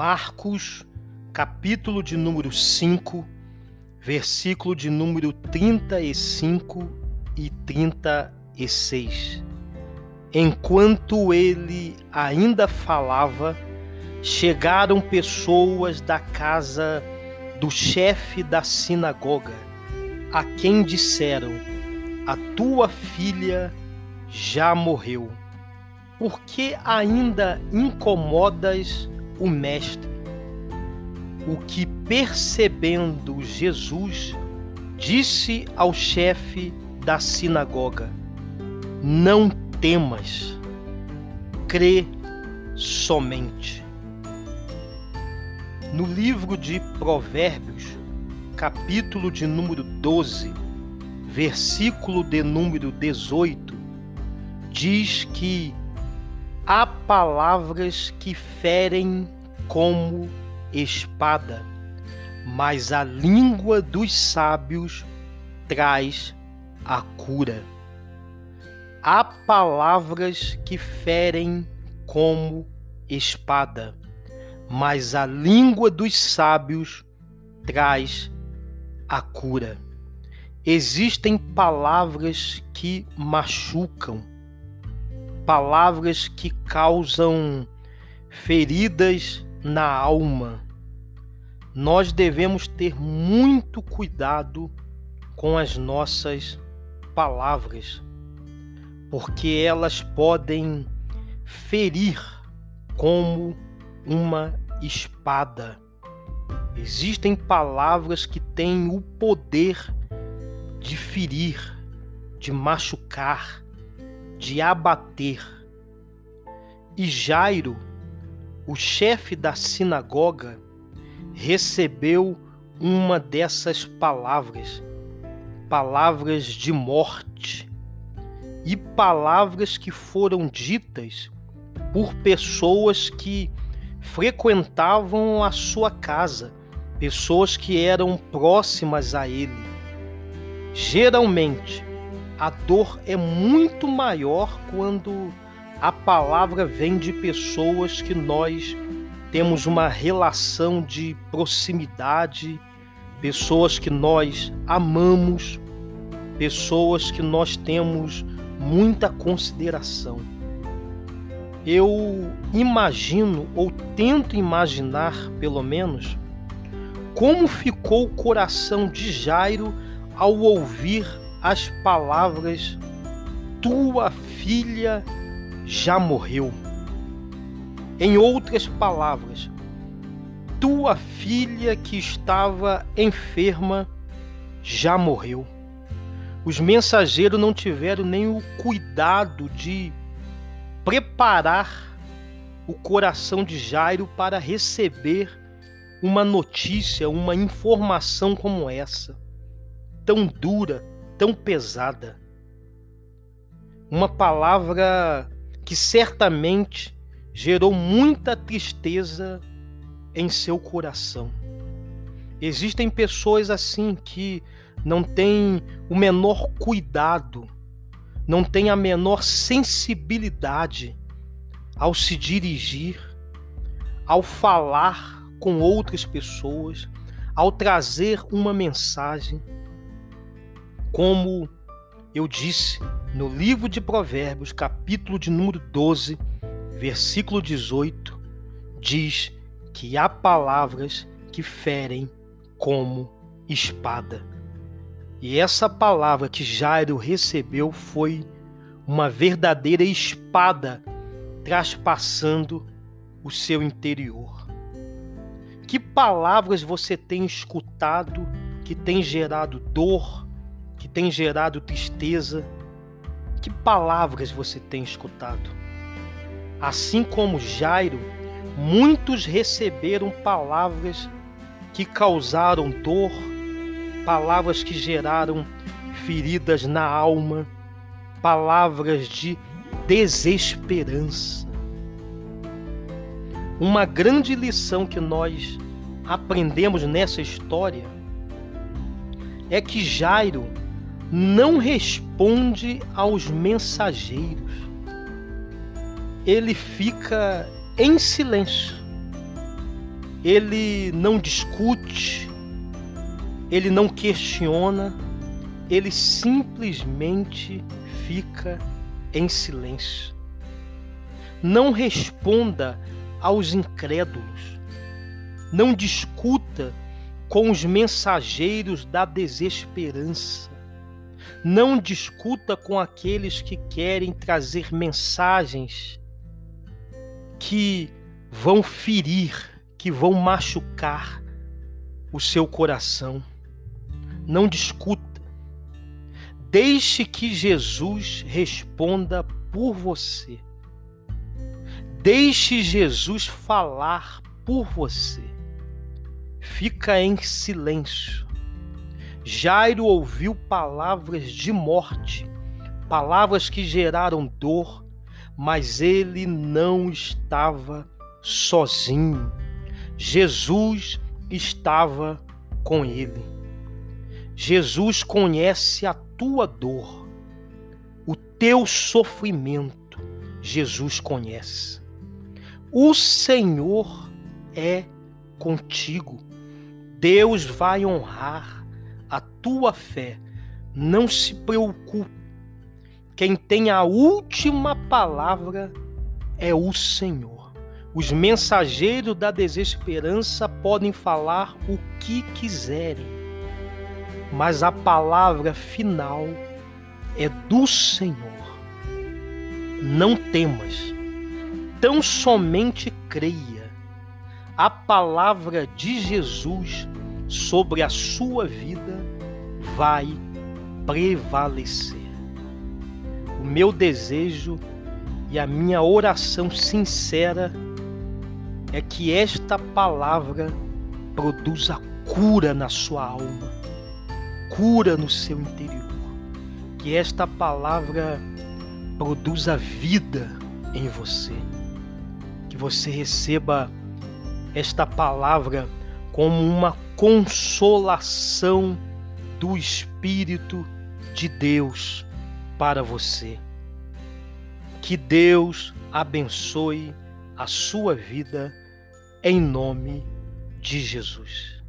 Marcos, capítulo de número 5, versículo de número 35 e 36. Enquanto ele ainda falava, chegaram pessoas da casa do chefe da sinagoga, a quem disseram: A tua filha já morreu. Por que ainda incomodas o Mestre? O que, percebendo Jesus, disse ao chefe da sinagoga: Não temas, crê somente. No livro de Provérbios, capítulo de número 12, versículo de número 18, diz que há palavras que ferem como espada, mas a língua dos sábios traz a cura. Há palavras que ferem como espada, mas a língua dos sábios traz a cura. Existem palavras que machucam, palavras que causam feridas na alma. Nós devemos ter muito cuidado com as nossas palavras, porque elas podem ferir como uma espada. Existem palavras que têm o poder de ferir, de machucar, de abater. E Jairo, o chefe da sinagoga, recebeu uma dessas palavras, palavras de morte, e palavras que foram ditas por pessoas que frequentavam a sua casa, pessoas que eram próximas a ele. Geralmente, a dor é muito maior quando a palavra vem de pessoas que nós temos uma relação de proximidade, pessoas que nós amamos, pessoas que nós temos muita consideração. Eu imagino, ou tento imaginar pelo menos, como ficou o coração de Jairo ao ouvir as palavras: Tua filha já morreu. Em outras palavras, tua filha que estava enferma já morreu. Os mensageiros não tiveram nem o cuidado de preparar o coração de Jairo para receber uma notícia, uma informação como essa, tão dura, tão pesada. Uma palavra que certamente gerou muita tristeza em seu coração. Existem pessoas assim que não têm o menor cuidado não tem a menor sensibilidade ao se dirigir, ao falar com outras pessoas, ao trazer uma mensagem. Como eu disse no livro de Provérbios, capítulo de número 12, versículo 18, diz que há palavras que ferem como espada. E essa palavra que Jairo recebeu foi uma verdadeira espada traspassando o seu interior. Que palavras você tem escutado que tem gerado dor, que tem gerado tristeza? Que palavras você tem escutado? Assim como Jairo, muitos receberam palavras que causaram dor, palavras que geraram feridas na alma, palavras de desesperança. Uma grande lição que nós aprendemos nessa história é que Jairo não responde aos mensageiros. Ele fica em silêncio. ele não discute, ele não questiona, ele simplesmente fica em silêncio. Não responda aos incrédulos, não discuta com os mensageiros da desesperança. Não discuta com aqueles que querem trazer mensagens que vão ferir, que vão machucar o seu coração. Não discuta. Deixe que Jesus responda por você. Deixe Jesus falar por você. Fica em silêncio. Jairo ouviu palavras de morte, palavras que geraram dor, mas ele não estava sozinho. Jesus estava com ele. Jesus conhece a tua dor, o teu sofrimento. Jesus conhece. O Senhor é contigo. Deus vai honrar a tua fé. Não se preocupe. Quem tem a última palavra é o Senhor. Os mensageiros da desesperança podem falar o que quiserem, mas a palavra final é do Senhor. Não temas, tão somente creia. A palavra de Jesus sobre a sua vida vai prevalecer. O meu desejo e a minha oração sincera é que esta palavra produza cura na sua alma, cura no seu interior. Que esta palavra produza vida em você. Que você receba esta palavra como uma consolação do Espírito de Deus para você. Que Deus abençoe a sua vida em nome de Jesus.